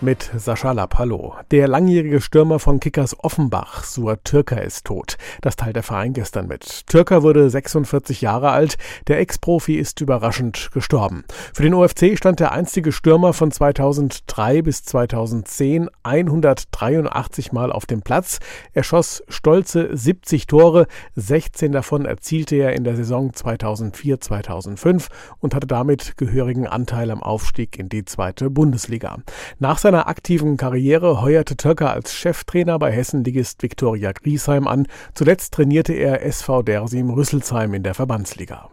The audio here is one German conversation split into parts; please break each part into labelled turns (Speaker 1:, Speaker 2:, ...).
Speaker 1: mit Sascha Lapp. Hallo. Der langjährige Stürmer von Kickers Offenbach, Suat Türker, ist tot. Das teilt der Verein gestern mit. Türker wurde 46 Jahre alt. Der Ex-Profi ist überraschend gestorben. Für den OFC stand der einstige Stürmer von 2003 bis 2010 183 Mal auf dem Platz. Er schoss stolze 70 Tore. 16 davon erzielte er in der Saison 2004-2005 und hatte damit gehörigen Anteil am Aufstieg in die zweite Bundesliga. Nach seiner aktiven Karriere heuerte Töcker als Cheftrainer bei Hessenligist Viktoria Griesheim an. Zuletzt trainierte er SV Dersim Rüsselsheim in der Verbandsliga.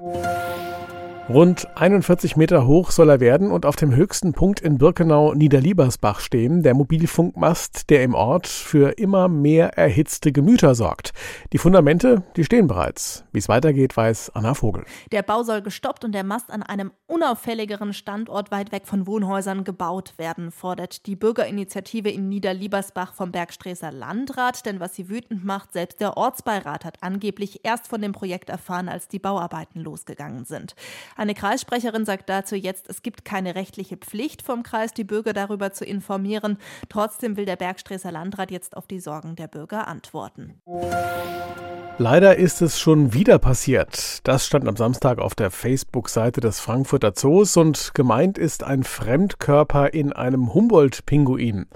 Speaker 1: Rund 41 Meter hoch soll er werden und auf dem höchsten Punkt in Birkenau Niederliebersbach stehen, der Mobilfunkmast, der im Ort für immer mehr erhitzte Gemüter sorgt. Die Fundamente, die stehen bereits. Wie es weitergeht, weiß Anna Vogel.
Speaker 2: Der Bau soll gestoppt und der Mast an einem unauffälligeren Standort weit weg von Wohnhäusern gebaut werden, fordert die Bürgerinitiative in Niederliebersbach vom Bergstreßer Landrat. Denn was sie wütend macht, selbst der Ortsbeirat hat angeblich erst von dem Projekt erfahren, als die Bauarbeiten losgegangen sind. Eine Kreissprecherin sagt dazu jetzt, es gibt keine rechtliche Pflicht vom Kreis, die Bürger darüber zu informieren. Trotzdem will der Bergstreßer Landrat jetzt auf die Sorgen der Bürger antworten.
Speaker 1: Leider ist es schon wieder passiert. Das stand am Samstag auf der Facebook-Seite des Frankfurter Zoos und gemeint ist ein Fremdkörper in einem Humboldt-Pinguin.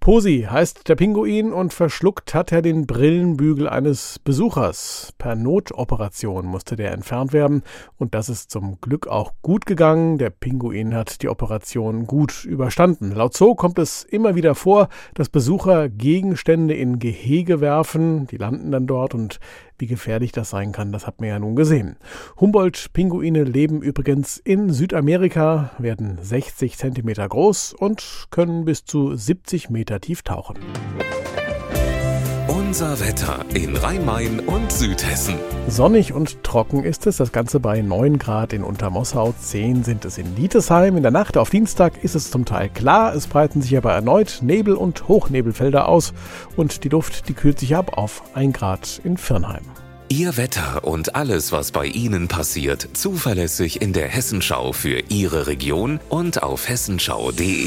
Speaker 1: Posi heißt der Pinguin und verschluckt hat er den Brillenbügel eines Besuchers. Per Notoperation musste der entfernt werden und das ist zum Glück auch gut gegangen. Der Pinguin hat die Operation gut überstanden. Laut Zoo kommt es immer wieder vor, dass Besucher Gegenstände in Gehege werfen, die landen dann dort und wie gefährlich das sein kann, das hat man ja nun gesehen. Humboldt-Pinguine leben übrigens in Südamerika, werden 60 Zentimeter groß und können bis zu 70 Meter tief tauchen.
Speaker 3: Unser Wetter in Rhein-Main und Südhessen.
Speaker 1: Sonnig und trocken ist es, das Ganze bei 9 Grad in Untermossau, 10 sind es in Lietesheim. In der Nacht auf Dienstag ist es zum Teil klar, es breiten sich aber erneut Nebel- und Hochnebelfelder aus und die Luft, die kühlt sich ab auf 1 Grad in Firnheim.
Speaker 3: Ihr Wetter und alles, was bei Ihnen passiert, zuverlässig in der Hessenschau für Ihre Region und auf hessenschau.de.